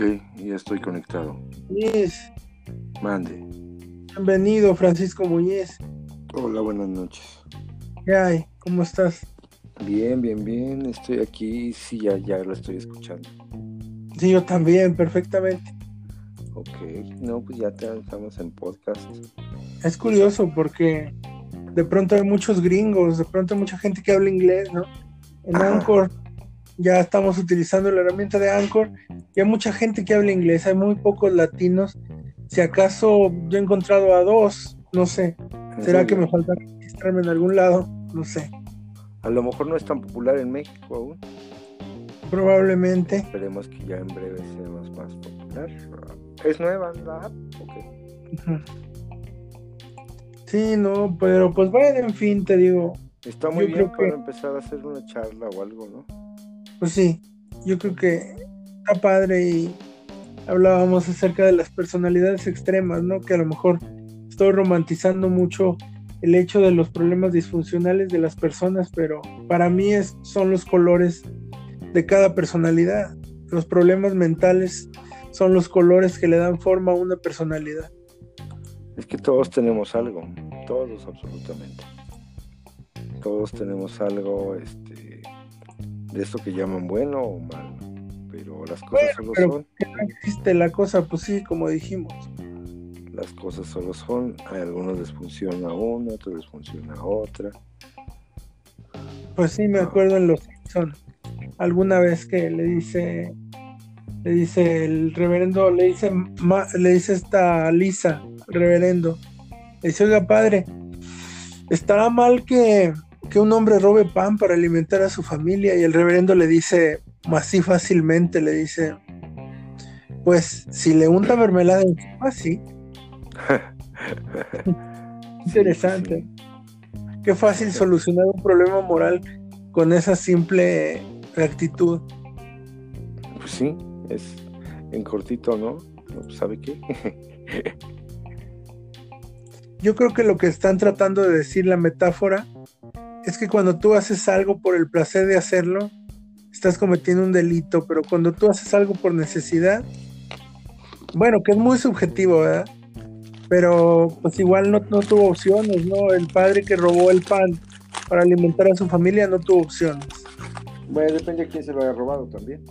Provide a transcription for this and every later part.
Ok, ya estoy conectado. Muñiz, Mande. bienvenido Francisco Muñiz. Hola, buenas noches. ¿Qué hay? ¿Cómo estás? Bien, bien, bien. Estoy aquí. Sí, ya, ya lo estoy escuchando. Sí, yo también, perfectamente. Ok. No, pues ya te- estamos en podcast. Es curioso porque de pronto hay muchos gringos, de pronto hay mucha gente que habla inglés, ¿no? En. Anchor ya estamos utilizando la herramienta de Anchor y hay mucha gente que habla inglés, hay muy pocos latinos. Si acaso yo he encontrado a dos, no sé. ¿En ¿Será que me falta registrarme en algún lado? No sé. A lo mejor no es tan popular en México aún. Probablemente. Esperemos que ya en breve sea más, más popular. ¿Es nueva la app? Ok. Ujú. Sí, no, pero pues bueno, en fin, te digo, Está muy Yo bien para que- empezar a hacer una charla o algo, ¿no? Pues sí, yo creo que está padre y hablábamos acerca de las personalidades extremas, ¿no? Que a lo mejor estoy romantizando mucho el hecho de los problemas disfuncionales de las personas, pero para mí es, son los colores de cada personalidad. Los problemas mentales son los colores que le dan forma a una personalidad. Es que todos tenemos algo, todos absolutamente. Todos tenemos algo este, de esto que llaman bueno o malo, pero las cosas solo pero- son, Que no existe la cosa, pues sí, como dijimos. las cosas solo son, a algunos les funciona una, a otros les funciona otra. Pues sí, me acuerdo en Los Simpson alguna vez que le dice, le dice el reverendo, le dice, ma- le dice esta Lisa, reverendo, le dice, oiga padre, ¿estará mal que, que un hombre robe pan para alimentar a su familia? Y el reverendo le dice, así fácilmente, le dice, pues si le unta mermelada encima, sí, interesante. Qué fácil solucionar un problema moral con esa simple actitud. Pues sí, es en cortito, ¿no? ¿Sabe qué? Yo creo que lo que están tratando de decir la metáfora es que cuando tú haces algo por el placer de hacerlo, estás cometiendo un delito, pero cuando tú haces algo por necesidad, bueno, que es muy subjetivo, ¿verdad? Pero pues igual no, no tuvo opciones, ¿no? El padre que robó el pan para alimentar a su familia no tuvo opciones. Bueno, depende de quién se lo haya robado también.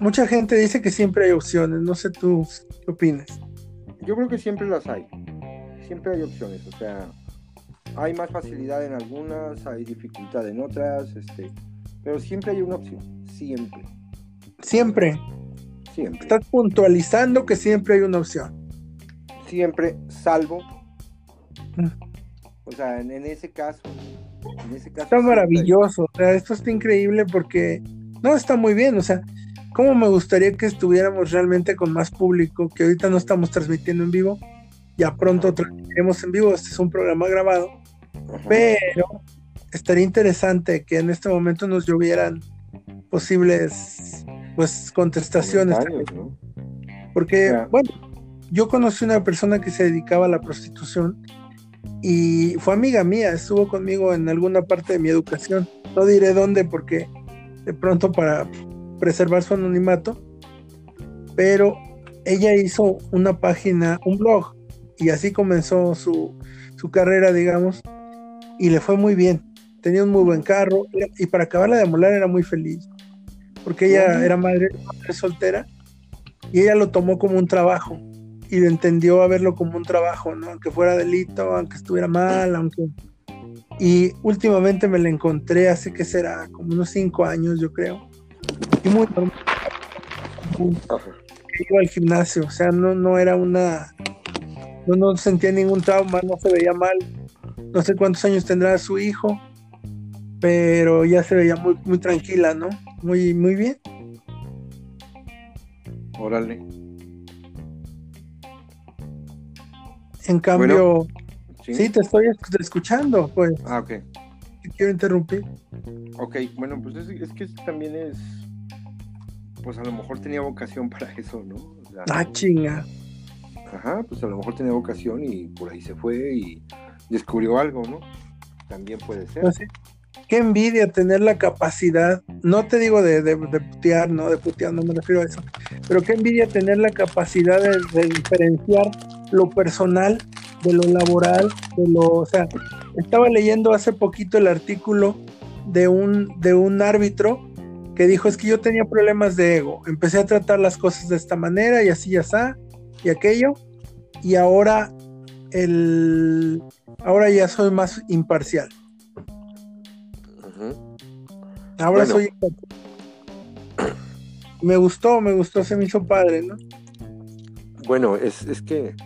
Mucha gente dice que siempre hay opciones, no sé tú qué opinas. Yo creo que siempre las hay. Siempre hay opciones. O sea, hay más facilidad en algunas, hay dificultad en otras, este, pero siempre hay una opción. Siempre. Siempre. Siempre. Estás puntualizando que siempre hay una opción. Siempre, salvo. Mm. O sea, en, en ese caso. En ese caso. Está hay- maravilloso, o sea, esto está increíble porque no está muy bien, o sea, cómo me gustaría que estuviéramos realmente con más público, que ahorita no estamos transmitiendo en vivo, ya pronto transmitiremos en vivo, este es un programa grabado. Pero estaría interesante que en este momento nos llovieran posibles pues contestaciones, porque bueno, yo conocí una persona que se dedicaba a la prostitución y fue amiga mía, estuvo conmigo en alguna parte de mi educación. No diré dónde porque de pronto para preservar su anonimato, pero ella hizo una página, un blog, y así comenzó su, su carrera, digamos, y le fue muy bien. Tenía un muy buen carro, y para acabarla de molar era muy feliz, porque ella era madre, madre soltera, y ella lo tomó como un trabajo y lo entendió a verlo como un trabajo, ¿no? Aunque fuera delito, aunque estuviera mal, aunque... Y últimamente me la encontré hace que será como unos cinco años, yo creo. Y muy normal. Iba al gimnasio, o sea, no, no era una... No, no sentía ningún trauma, no se veía mal. No sé cuántos años tendrá su hijo, pero ya se veía muy, muy tranquila, ¿no? Muy, muy bien. Órale. En cambio, ¿Sí? sí, te estoy esc- escuchando, pues, Ah, ok. te quiero interrumpir. Ok, bueno, pues es, es que también es. Pues a lo mejor tenía vocación para eso, ¿no? O sea, Ah, chinga. Ajá, pues a lo mejor tenía vocación y por ahí se fue y descubrió algo, ¿no? También puede ser. Pues qué envidia tener la capacidad, no te digo de, de, putear, no de putear, no me refiero a eso, pero qué envidia tener la capacidad de, diferenciar lo personal de lo laboral, de lo, o sea, estaba leyendo hace poquito el artículo de un, de un árbitro que dijo es que yo tenía problemas de ego, empecé a tratar las cosas de esta manera y así y así y aquello, y ahora el ahora ya soy más imparcial. Ahora soy me gustó, me gustó, se me hizo padre, ¿no? Bueno, es, es que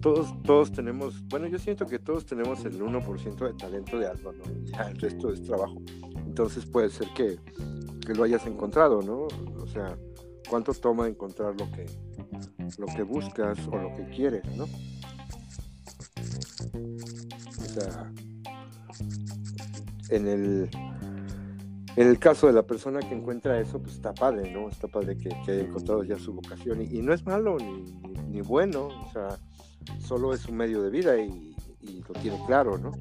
todos, todos tenemos, bueno, yo siento que todos tenemos el 1% de talento de algo, ¿no? Ya el resto es trabajo. Entonces puede ser que, que lo hayas encontrado, ¿no? O sea, ¿cuánto toma encontrar lo que, lo que buscas o lo que quieres, ¿no? O sea, en el, en el caso de la persona que encuentra eso, pues está padre, ¿no? Está padre que, que haya encontrado ya su vocación. Y, no es malo ni, ni, bueno, o sea, solo es un medio de vida y, lo tiene claro, ¿no?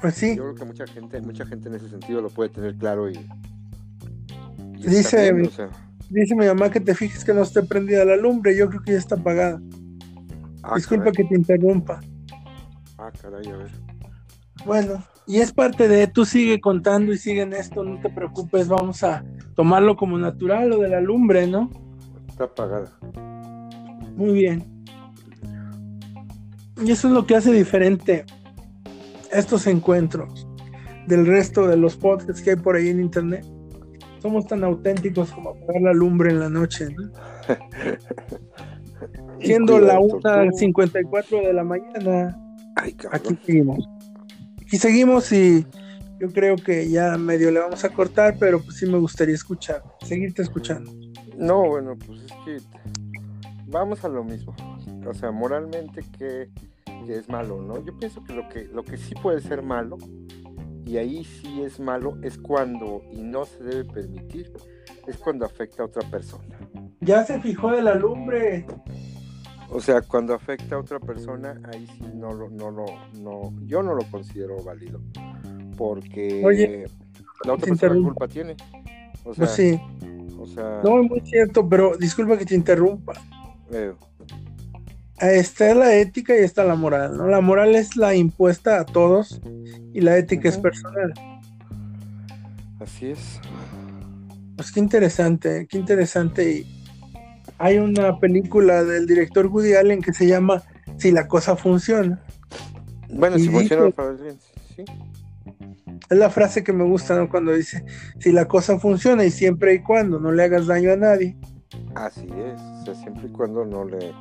Pues sí. Yo creo que mucha gente, mucha gente en ese sentido lo puede tener claro y. dice, dice mi mamá que te fijes que no esté prendida la lumbre, yo creo que ya está apagada. Ah, Disculpa que te interrumpa. Ah, caray, a ver. Bueno, y es parte de, tú sigue contando y sigue en esto, no te preocupes, vamos a tomarlo como natural, lo de la lumbre, ¿no? Está apagada. Muy bien. Y eso es lo que hace diferente estos encuentros del resto de los podcasts que hay por ahí en internet. Somos tan auténticos como apagar la lumbre en la noche, ¿no? Siendo la 1.54 de la mañana, aquí seguimos. Aquí seguimos y yo creo que ya medio le vamos a cortar, pero pues sí me gustaría escuchar, seguirte escuchando. No, bueno, pues es que vamos a lo mismo. O sea, moralmente que, es malo, ¿no? Yo pienso que lo que lo que sí puede ser malo y ahí sí es malo es cuando y no se debe permitir es cuando afecta a otra persona. Ya se fijó de la lumbre. O sea, cuando afecta a otra persona, ahí sí no lo, no lo, no, yo no lo considero válido. Porque la otra persona culpa tiene. O pues sea, sí. O sea, no, es muy cierto, pero disculpa que te interrumpa. Está la ética y está la moral, ¿no? La moral es la impuesta a todos y la ética es personal. Así es. Pues qué interesante, qué interesante. Y hay una película del director Woody Allen que se llama Si la cosa funciona. Bueno, si funciona para bien, sí. Es la frase que me gusta, ¿no? Cuando dice, si la cosa funciona y siempre y cuando no le hagas daño a nadie. Así es, o sea, siempre y cuando no le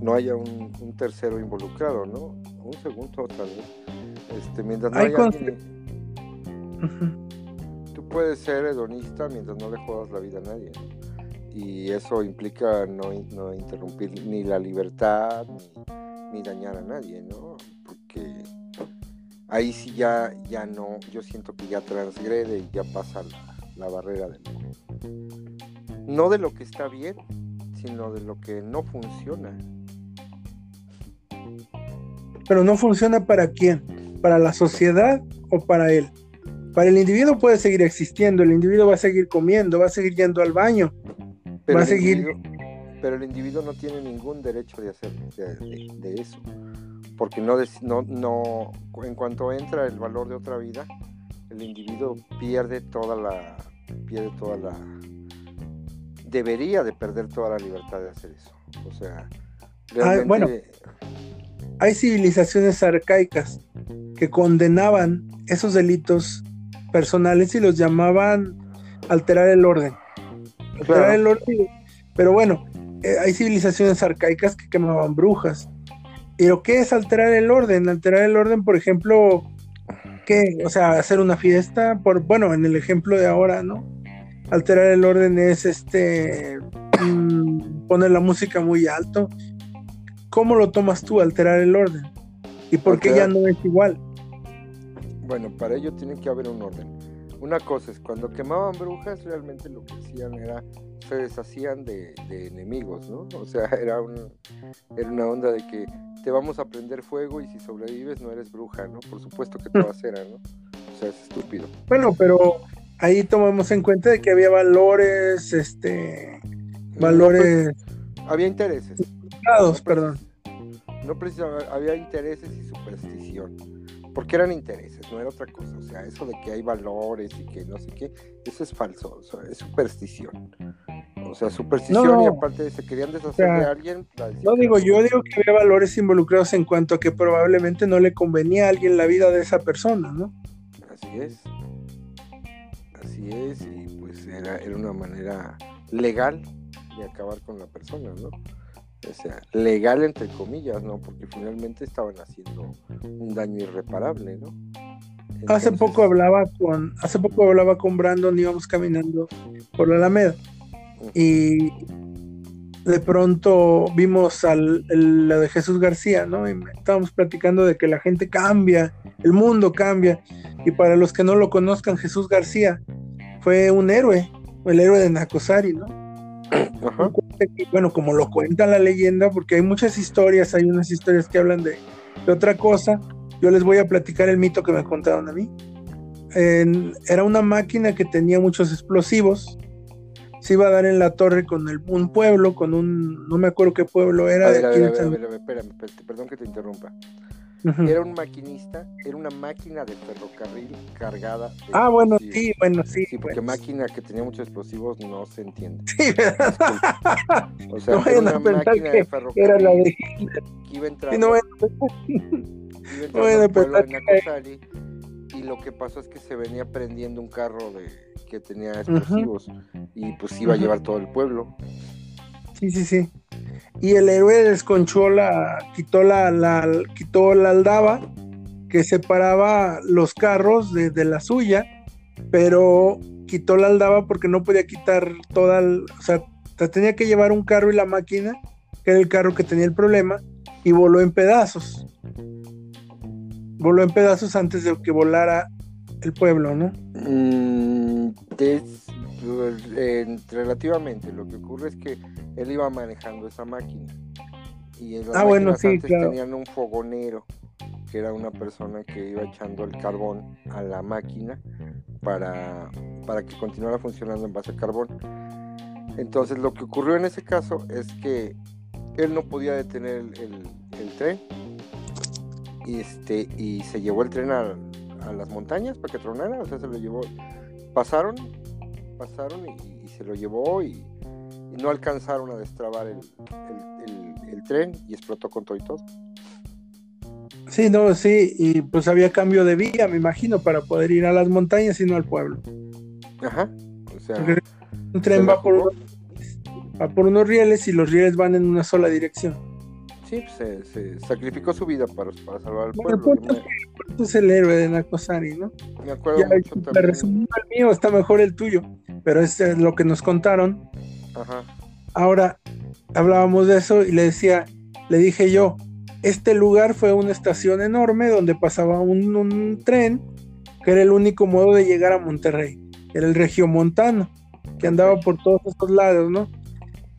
no haya un, tercero involucrado, ¿no? Un segundo tal vez. Este, mientras no haya Tú puedes ser hedonista mientras no le jodas la vida a nadie y eso implica no, no interrumpir ni la libertad ni, dañar a nadie, ¿no? Porque ahí sí ya, ya no, yo siento que ya transgrede y ya pasa la, barrera de no de lo que está bien, sino de lo que no funciona. Pero no funciona para quién, para la sociedad o para él. Para el individuo puede seguir existiendo, el individuo va a seguir comiendo, va a seguir yendo al baño, pero va a seguir. pero el individuo no tiene ningún derecho de hacer de, eso. Porque no, no, no, en cuanto entra el valor de otra vida, el individuo pierde toda la, pierde toda la, debería de perder toda la libertad de hacer eso. O sea, ah, bueno, hay civilizaciones arcaicas que condenaban esos delitos personales y los llamaban alterar el orden. Pero bueno, eh, hay civilizaciones arcaicas que quemaban brujas. ¿Pero qué es alterar el orden? Alterar el orden, por ejemplo, ¿qué? O sea, hacer una fiesta, por, bueno, en el ejemplo de ahora, ¿no? Alterar el orden es este mm, poner la música muy alto. ¿Cómo lo tomas tú, alterar el orden? ¿Y por qué ya no es igual? Bueno, para ello tiene que haber un orden una cosa es cuando quemaban brujas realmente lo que hacían era se deshacían de, enemigos, ¿no? O sea, era, era una onda de que te vamos a prender fuego y si sobrevives no eres bruja, ¿no? Por supuesto que todas eran, ¿no? O sea, es estúpido. Bueno, pero ahí tomamos en cuenta de que había valores, este, valores... pues, había intereses. perdón. No precisamente, había intereses y superstición. Porque eran intereses, no era otra cosa. O sea, eso de que hay valores y que no sé qué, eso es falso, es superstición. O sea, superstición y aparte se querían deshacer de alguien. No digo, yo digo que había valores involucrados en cuanto a que probablemente no le convenía a alguien la vida de esa persona, ¿no? Así es. Así es, y pues era, era una manera legal de acabar con la persona, ¿no? O sea, legal entre comillas, ¿no? Porque finalmente estaban haciendo un daño irreparable, ¿no? Hace poco hablaba con, hace poco hablaba con Brandon, íbamos caminando por la Alameda y de pronto vimos al, la de Jesús García, ¿no? Y estábamos platicando de que la gente cambia, el mundo cambia. Y para los que no lo conozcan, Jesús García fue un héroe, el héroe de Nacosari, ¿no? Bueno, como lo cuenta la leyenda, porque hay muchas historias, hay unas historias que hablan de, otra cosa. Yo les voy a platicar el mito que me contaron a mí. era una máquina que tenía muchos explosivos se iba a dar en la torre con el, un pueblo, con un, no me acuerdo qué pueblo era. espérame, perdón que te interrumpa. Era un maquinista, era una máquina de ferrocarril cargada. ah, bueno, sí, bueno, sí. Sí, porque máquina que tenía muchos explosivos no se entiende. Sí, O sea, era una máquina de ferrocarril era la de... que iba a entrar. Sí, no, iba entrar que... y lo que pasó es que se venía prendiendo un carro de que tenía explosivos y pues iba a llevar todo el pueblo. Sí, sí, sí. Y el héroe desconchó la, quitó la, la, quitó la aldaba que separaba los carros de, la suya, pero quitó la aldaba porque no podía quitar toda, o sea, tenía que llevar un carro y la máquina, que era el carro que tenía el problema, y voló en pedazos. Voló en pedazos antes de que volara el pueblo, ¿no? Mm, es, relativamente, lo que ocurre es que él iba manejando esa máquina. Y en las ah, bueno, sí, antes tenían un fogonero, que era una persona que iba echando el carbón a la máquina para, para que continuara funcionando en base a carbón. Entonces lo que ocurrió en ese caso es que él no podía detener el, el tren y, este, y se llevó el tren al, a las montañas para que tronara, o sea, se lo llevó, pasaron, pasaron y, se lo llevó y, no alcanzaron a destrabar el, el, tren y explotó con todo y todo. Sí, no, sí, y pues había cambio de vía, me imagino, para poder ir a las montañas y no al pueblo. Ajá, o sea, un tren va por, va por unos rieles y los rieles van en una sola dirección. Sí, pues, se, sacrificó su vida para, para salvar al pueblo. Pues, es el héroe de Nakosari, ¿no? Me acuerdo mucho también. el mío, está mejor el tuyo, pero es lo que nos contaron. Ajá. Ahora, hablábamos de eso y le decía, le dije yo, este lugar fue una estación enorme donde pasaba un, tren que era el único modo de llegar a Monterrey, era el regiomontano, que andaba por todos estos lados, ¿no?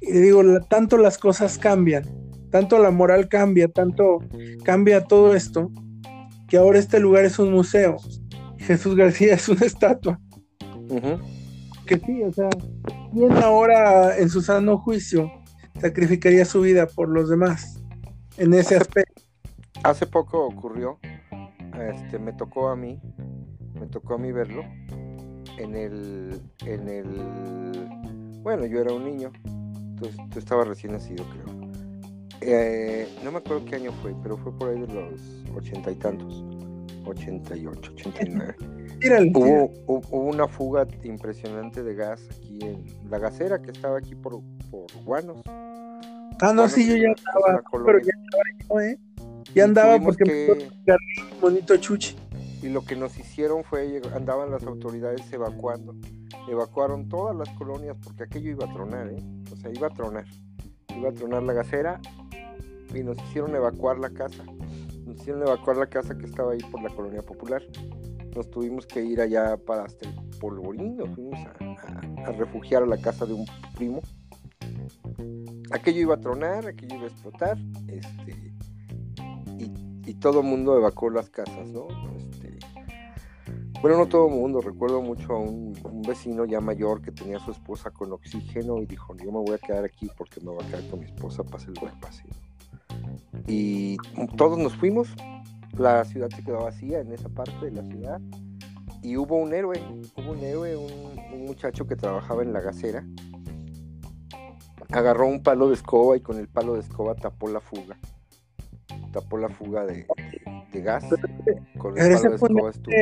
Y le digo, tanto las cosas cambian tanto la moral cambia, tanto cambia todo esto, que ahora este lugar es un museo. Jesús García es una estatua. Que sí, o sea, ¿quién ahora en su sano juicio sacrificaría su vida por los demás en ese aspecto? Hace poco ocurrió, este, me tocó a mí, me tocó a mí verlo en el, en el, bueno, yo era un niño, tú, tú estabas recién nacido, creo. Eh, no me acuerdo qué año fue, pero fue por ahí de los ochenta y tantos, 88, 89. Hubo, hubo, una fuga impresionante de gas aquí en la gasera que estaba aquí por, por Guanos. Ah, no, sí, yo ya estaba, pero ya estaba ¿eh? Ya andaba porque que... me bonito chuchi. Y lo que nos hicieron fue, andaban las autoridades evacuando. Evacuaron todas las colonias porque aquello iba a tronar, ¿eh? O sea, iba a tronar. Iba a tronar la gasera y nos hicieron evacuar la casa. Nos hicieron evacuar la casa que estaba ahí por la colonia popular. Nos tuvimos que ir allá para hasta el polvorín, nos fuimos a, refugiar a la casa de un primo. Aquello iba a tronar, aquello iba a explotar, este, y, todo el mundo evacuó las casas, ¿no? Este, bueno, no todo el mundo, recuerdo mucho a un, vecino ya mayor que tenía a su esposa con oxígeno y dijo, yo me voy a quedar aquí porque me voy a quedar con mi esposa, pase el buen paseo. Y todos nos fuimos, la ciudad se quedó vacía en esa parte de la ciudad y hubo un héroe, hubo un héroe, un, muchacho que trabajaba en la gasera, agarró un palo de escoba y con el palo de escoba tapó la fuga, tapó la fuga de, gas, con el palo de escoba estuvo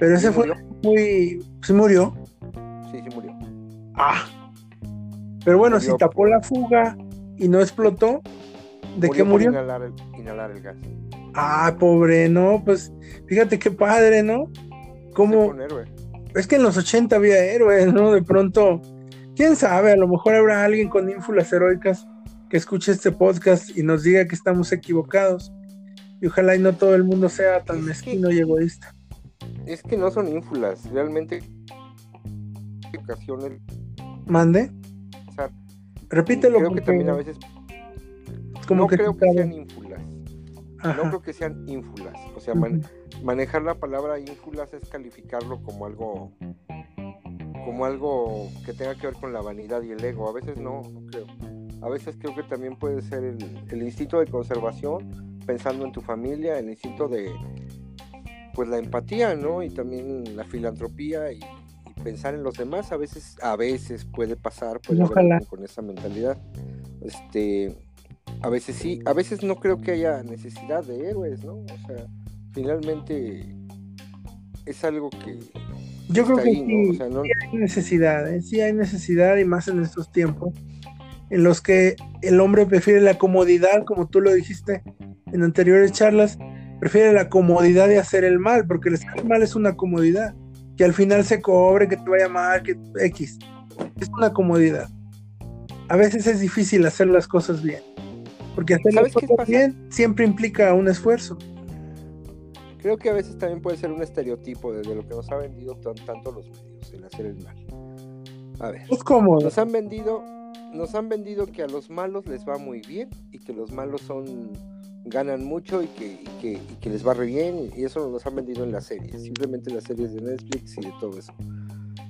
pero ese fue muy. ¿Se murió? Sí, sí murió. Ah. Pero bueno, si tapó la fuga y no explotó, ¿de qué murió? inhalar, el, inhalar el gas. Ah, pobre, no, pues fíjate qué padre, ¿no? Como. Es que en los 80 había héroes, ¿no? De pronto, quién sabe, a lo mejor habrá alguien con ínfulas heroicas que escuche este podcast y nos diga que estamos equivocados. Y ojalá y no todo el mundo sea tan mezquino y egoísta es que no son ínfulas, realmente. Mande. Repítelo. Creo que también a veces. no creo que sean ínfulas. No creo que sean ínfulas. O sea, manejar la palabra ínfulas es calificarlo como algo como algo que tenga que ver con la vanidad y el ego. A veces no, no creo. A veces creo que también puede ser el, el instinto de conservación, pensando en tu familia, el instinto de, pues la empatía, ¿no? Y también la filantropía y, pensar en los demás a veces, a veces puede pasar, puede con esa mentalidad. Este, a veces sí, a veces no creo que haya necesidad de héroes, ¿no? O sea, finalmente es algo que yo creo que sí, hay necesidad, ¿eh? sí hay necesidad y más en estos tiempos en los que el hombre prefiere la comodidad, como tú lo dijiste en anteriores charlas, prefiere la comodidad de hacer el mal, porque el hacer mal es una comodidad. Que al final se cobre, que te vaya mal, que X. Es una comodidad. A veces es difícil hacer las cosas bien. Porque hacer las cosas bien siempre implica un esfuerzo. Creo que a veces también puede ser un estereotipo desde lo que nos ha vendido tanto los medios, el hacer el mal. A ver. Es cómodo. Nos han vendido, nos han vendido que a los malos les va muy bien y que los malos son ganan mucho y que, les va re bien y eso nos han vendido en las series, simplemente las series de Netflix y de todo eso.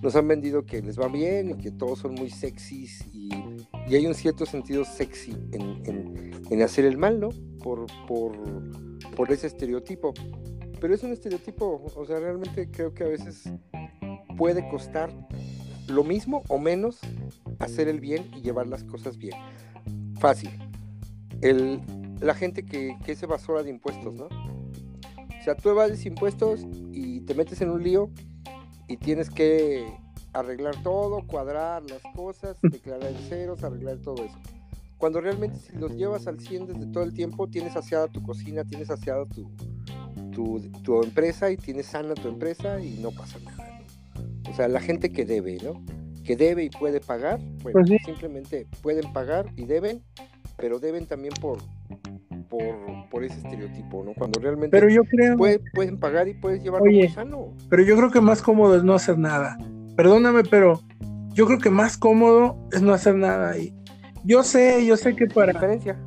Nos han vendido que les va bien y que todos son muy sexys y, hay un cierto sentido sexy en, hacer el mal, ¿no? Por, por, por ese estereotipo. Pero es un estereotipo, o sea, realmente creo que a veces puede costar lo mismo o menos hacer el bien y llevar las cosas bien. Fácil. El, la gente que, que evasora de impuestos, ¿no? O sea, tú evades impuestos y te metes en un lío y tienes que arreglar todo, cuadrar las cosas, declarar ceros, arreglar todo eso. Cuando realmente si los llevas al 100 desde todo el tiempo, tienes saciada tu cocina, tienes saciada tu, tu, empresa y tienes sana tu empresa y no pasa nada. O sea, la gente que debe, ¿no? Que debe y puede pagar, bueno, pues simplemente pueden pagar y deben, pero deben también por, por, ese estereotipo, ¿no? Cuando realmente pero yo creo... pueden pagar y puedes llevarlo muy sano. Pero yo creo que más cómodo es no hacer nada. Perdóname, pero yo creo que más cómodo es no hacer nada. Y yo sé, yo sé que para,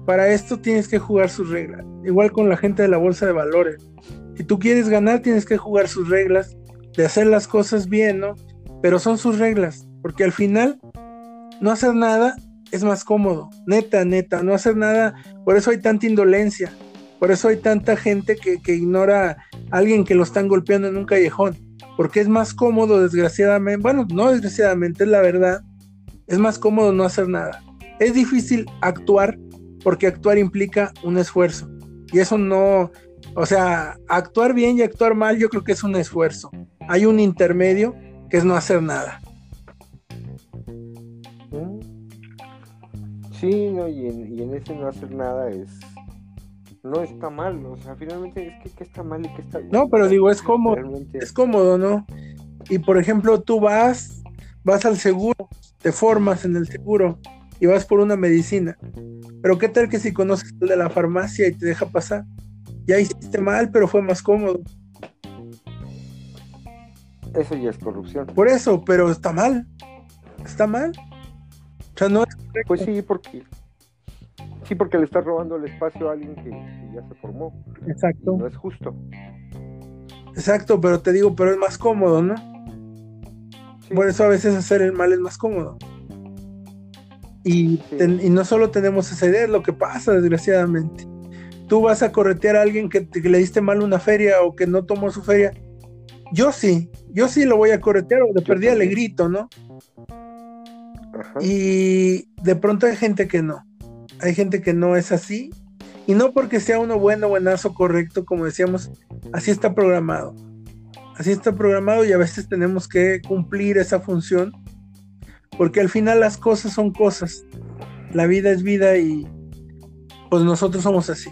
para esto tienes que jugar sus reglas. Igual con la gente de la bolsa de valores. Si tú quieres ganar, tienes que jugar sus reglas, de hacer las cosas bien, ¿no? Pero son sus reglas, porque al final no hacer nada es más cómodo, neta, neta, no hacer nada. Por eso hay tanta indolencia, por eso hay tanta gente que, ignora a alguien que lo están golpeando en un callejón, porque es más cómodo, desgraciadamente, bueno, no desgraciadamente, es la verdad, es más cómodo no hacer nada. Es difícil actuar porque actuar implica un esfuerzo. Y eso no, o sea, actuar bien y actuar mal yo creo que es un esfuerzo. Hay un intermedio que es no hacer nada. Sí, no, y en, ese no hacer nada es. No está mal, o sea, finalmente es que, que está mal y que está No, pero digo, es cómodo. Es cómodo, ¿no? Y por ejemplo, tú vas, vas al seguro, te formas en el seguro y vas por una medicina. Pero qué tal que si conoces el de la farmacia y te deja pasar. Ya hiciste mal, pero fue más cómodo. Eso ya es corrupción. Por eso, pero está mal. Está mal. O sea, no es Pues sí, porque sí, porque le estás robando el espacio a alguien que, ya se formó. Exacto. no es justo. Exacto, pero te digo, pero es más cómodo, ¿no? Por eso a veces hacer el mal es más cómodo. Y, y, no solo tenemos esa idea, es lo que pasa, desgraciadamente. Tú vas a corretear a alguien que, le diste mal una feria o que no tomó su feria. Yo sí, yo sí lo voy a corretear o de perdida le grito, ¿no? Y de pronto hay gente que no. Hay gente que no es así. Y no porque sea uno bueno, buenazo, correcto, como decíamos, así está programado. Así está programado y a veces tenemos que cumplir esa función. Porque al final las cosas son cosas. La vida es vida y pues nosotros somos así.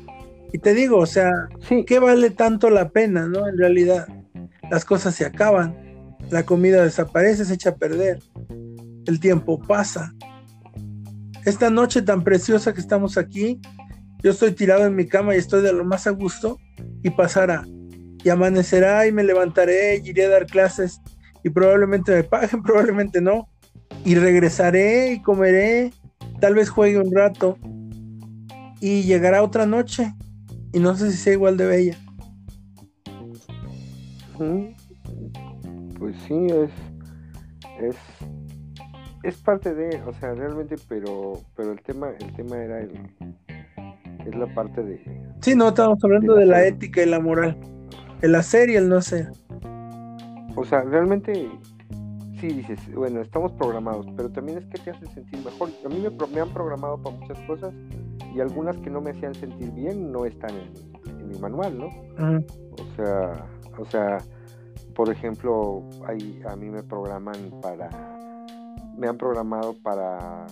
Y te digo, o sea, ¿qué vale tanto la pena, no? En realidad, las cosas se acaban, la comida desaparece, se echa a perder el tiempo pasa. Esta noche tan preciosa que estamos aquí, yo estoy tirado en mi cama y estoy de lo más a gusto y pasará. Y amanecerá y me levantaré y iré a dar clases y probablemente me paguen, probablemente no. Y regresaré y comeré, tal vez juegue un rato y llegará otra noche y no sé si sea igual de bella. Pues sí, es, es es parte de, o sea, realmente, pero, pero el tema, el tema era el, es la parte de. Sí, no, estamos hablando de la, ética y la moral, el hacer y el no hacer. O sea, realmente, sí dices, bueno, estamos programados, pero también es que te hace sentir mejor. A mí me, han programado para muchas cosas y algunas que no me hacían sentir bien no están en, mi manual, ¿no? O sea, o sea, por ejemplo, hay, a mí me programan para me han programado para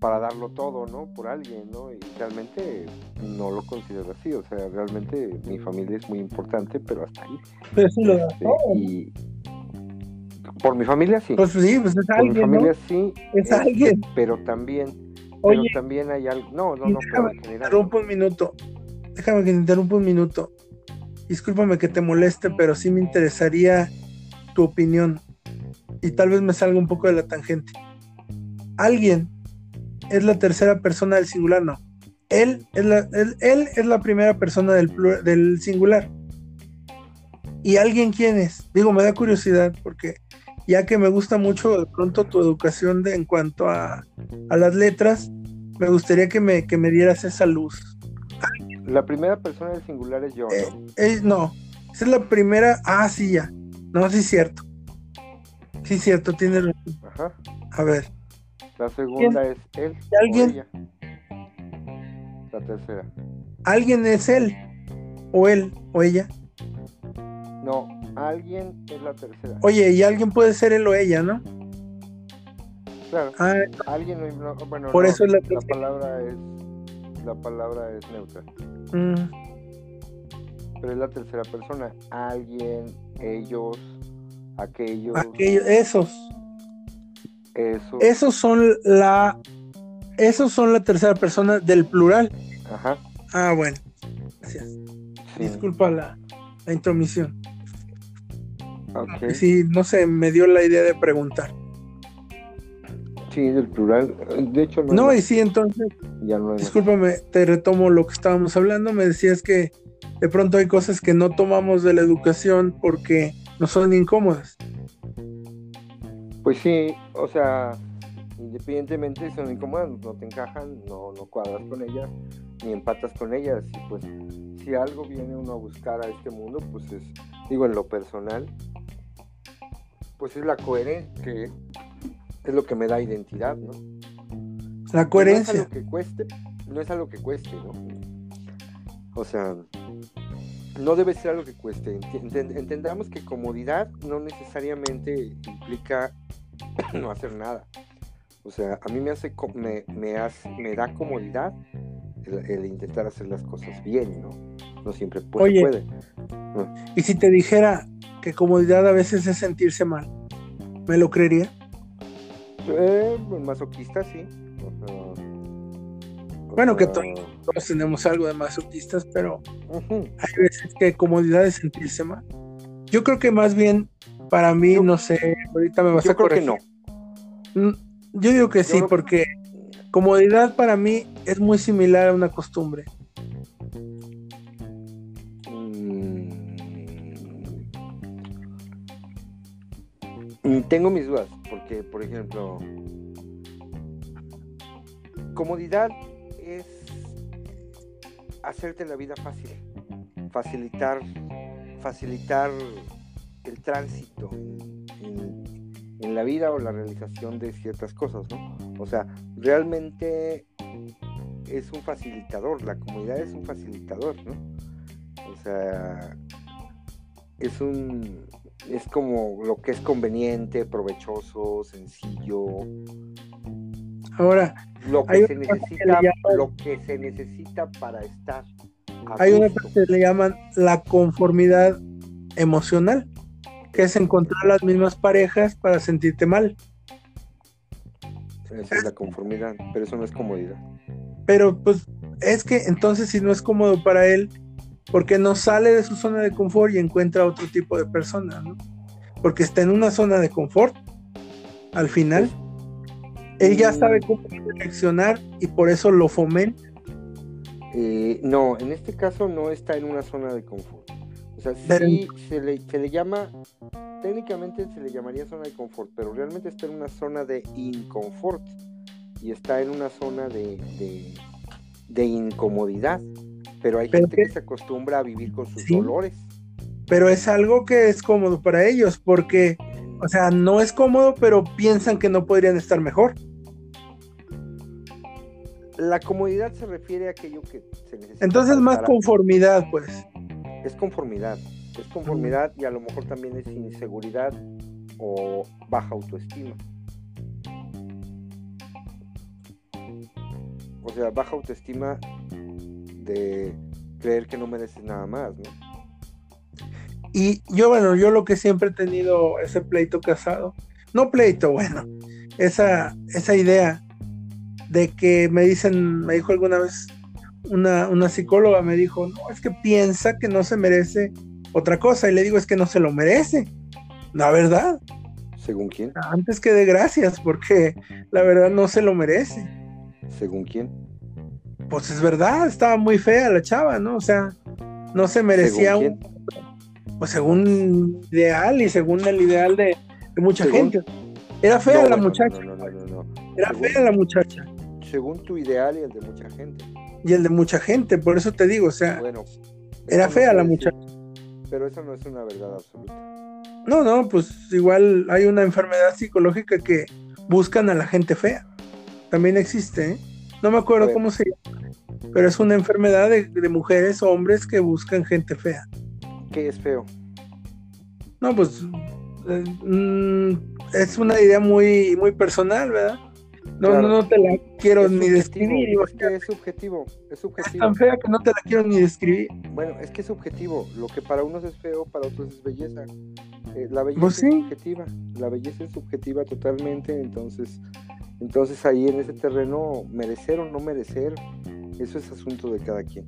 para darlo todo, ¿no? Por alguien, ¿no? Y realmente no lo considero así, o sea, realmente mi familia es muy importante, pero hasta ahí. Pero sí lo da este, Y por mi familia sí. Pues sí, pues es por alguien, mi familia sí. Es, este, alguien. Pero también, Oye, pero también hay algo. No, no, no. Déjame que te interrumpa un minuto. Déjame que te interrumpa un minuto. Discúlpame que te moleste, pero sí me interesaría tu opinión y tal vez me salga un poco de la tangente. Alguien es la tercera persona del singular, no. Él es la, él, es la primera persona del, del singular. ¿Y alguien quién es? Digo, me da curiosidad porque ya que me gusta mucho de pronto tu educación de, en cuanto a, a las letras, me gustaría que me, que me dieras esa luz. La primera persona del singular es yo, ¿no? Eh, eh, no, esa es la primera. Ah, sí, ya. No, sí es cierto. Sí, cierto, tiene razón. Ajá. A ver. La segunda es él. ¿Alguien? O ella. La tercera. ¿Alguien es él? ¿O él? ¿O ella? No, alguien es la tercera. Oye, y alguien puede ser él o ella, ¿no? Claro. Ah, alguien, no, bueno, por eso la, la, palabra es la palabra es neutra. Mm. Pero es la tercera persona. Alguien, ellos, aquellos. esos. Esos. son la. Esos son la tercera persona del plural. Ajá. Ah, bueno. Gracias. Disculpa la, la intromisión. Okay. Sí, no sé, me dio la idea de preguntar. Sí, del plural. De hecho, no. No, y sí, entonces. Ya no discúlpame, te retomo lo que estábamos hablando. Me decías que de pronto hay cosas que no tomamos de la educación porque no son incómodas. Pues sí, o sea, independientemente son incómodas, no te encajan, no, no cuadras con ellas, ni empatas con ellas. Y pues si algo viene uno a buscar a este mundo, pues es, digo, en lo personal, pues es la coherencia, que es lo que me da identidad, ¿no? La coherencia. No es algo que cueste, no es algo que cueste, ¿no? O sea, no debe ser algo que cueste. Entendamos que comodidad no necesariamente implica no hacer nada. O sea, a mí me hace, me, me hace, me da comodidad el, intentar hacer las cosas bien, ¿no? No siempre puede. Y si te dijera que comodidad a veces es sentirse mal, ¿me lo creería? Eh, masoquista, sí. Bueno, que todos, tenemos algo de masoquistas, pero hay veces que comodidad es sentirse. Yo creo que más bien, para mí, no sé, ahorita me vas yo a corregir. Creo que no. Mm, yo digo que sí, porque comodidad para mí es muy similar a una costumbre. Mm. Mm, tengo mis dudas, porque, por ejemplo, comodidad es hacerte la vida fácil, facilitar, facilitar el tránsito en, la vida o la realización de ciertas cosas, ¿no? O sea, realmente es un facilitador, la comodidad es un facilitador, ¿no? O sea, es un es como lo que es conveniente, provechoso, sencillo. Ahora, lo que se necesita, lo que se necesita para estar. Hay una cosa que le llaman la conformidad emocional, que es encontrar las mismas parejas para sentirte mal. Esa es la conformidad, pero eso no es comodidad. Pero pues es que entonces si no es cómodo para él, porque no sale de su zona de confort y encuentra otro tipo de persona, ¿no? Porque está en una zona de confort. Al final, él ya sabe cómo reaccionar y por eso lo fomenta. Eh, no, en este caso no está en una zona de confort. O sea, sí se le, se le llama, técnicamente se le llamaría zona de confort, pero realmente está en una zona de inconfort y está en una zona de, de, incomodidad. Pero hay gente que, se acostumbra a vivir con sus dolores. Pero es algo que es cómodo para ellos, porque, o sea, no es cómodo, pero piensan que no podrían estar mejor. La comodidad se refiere a aquello que se necesita. Entonces, más conformidad, pues. Es conformidad. Es conformidad y a lo mejor también es inseguridad o baja autoestima. O sea, baja autoestima de creer que no mereces nada más, ¿no? Y yo, bueno, yo lo que siempre he tenido ese pleito casado, no pleito, bueno, esa, esa idea de que me dicen, me dijo alguna vez una, una psicóloga, me dijo, no, es que piensa que no se merece otra cosa, y le digo, es que no se lo merece, la verdad. ¿Según quién? Antes que de gracias, porque la verdad no se lo merece. ¿Según quién? pues es verdad, estaba muy fea la chava, ¿no? O sea, no se merecía un. Pues según ideal y según el ideal de, mucha gente. Era fea la muchacha. No, no, no, Era fea la muchacha. Según tu ideal y el de mucha gente. Y el de mucha gente, por eso te digo, o sea. Bueno, era fea la muchacha. Pero eso no es una verdad absoluta. No, no, pues igual hay una enfermedad psicológica que buscan a la gente fea. También existe, ¿eh? No me acuerdo cómo se llama, pero es una enfermedad de, mujeres o hombres que buscan gente fea. ¿Qué es feo? No, pues eh, mm, es una idea muy, muy personal, ¿verdad? No, no, te la quiero ni describir. Es que es subjetivo, es subjetivo. Es tan fea que no te la quiero ni describir. Bueno, es que es subjetivo. Lo que para unos es feo, para otros es belleza. Eh, la belleza pues es subjetiva. La belleza es subjetiva totalmente, entonces entonces ahí en ese terreno, merecer o no merecer, eso es asunto de cada quien.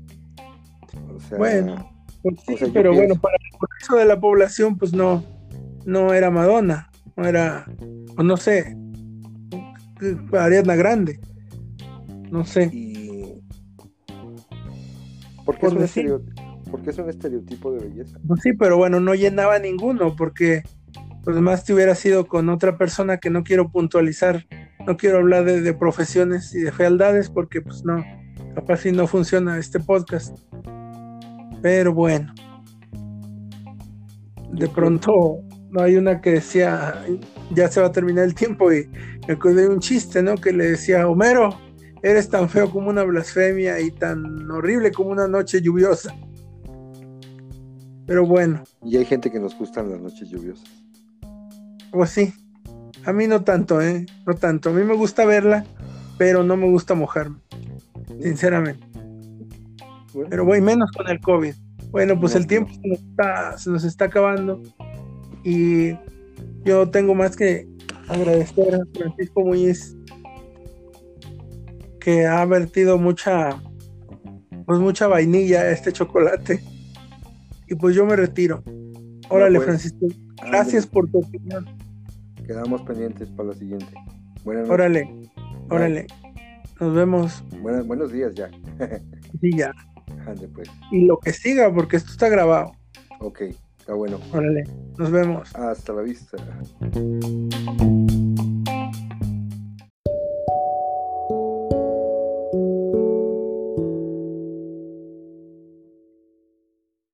bueno, pues sí, pero bueno, para el progreso de la población, pues no, no era Madonna, no era, o no sé, Ariadna Grande, no sé. ¿Por qué, es un es un estereotipo de belleza? Pues sí, pero bueno, no llenaba ninguno, porque pues más te hubiera sido con otra persona que no quiero puntualizar no quiero hablar de, profesiones y de fealdades porque pues no, capaz si no funciona este podcast. Pero bueno, de pronto no hay una que decía, ya se va a terminar el tiempo y me acordé de un chiste, ¿no? Que le decía, Homero, eres tan feo como una blasfemia y tan horrible como una noche lluviosa. Pero bueno. Y hay gente que nos gustan las noches lluviosas. Pues sí, a mí no tanto, ¿eh? No tanto. A mí me gusta verla, pero no me gusta mojarme. Sinceramente. Pero voy menos con el COVID. Bueno, pues el tiempo se nos, está, se nos está acabando. Y yo tengo más que agradecer a Francisco Muñiz que ha vertido mucha pues mucha vainilla a este chocolate y pues yo me retiro órale pues, Francisco gracias por tu opinión Quedamos pendientes para la siguiente. Buenas Órale, órale. Nos vemos. Buenos, buenos días ya. sí, ya. pues. Y lo que siga, porque esto está grabado. Ok. Está bueno. Órale, nos vemos. Hasta la vista.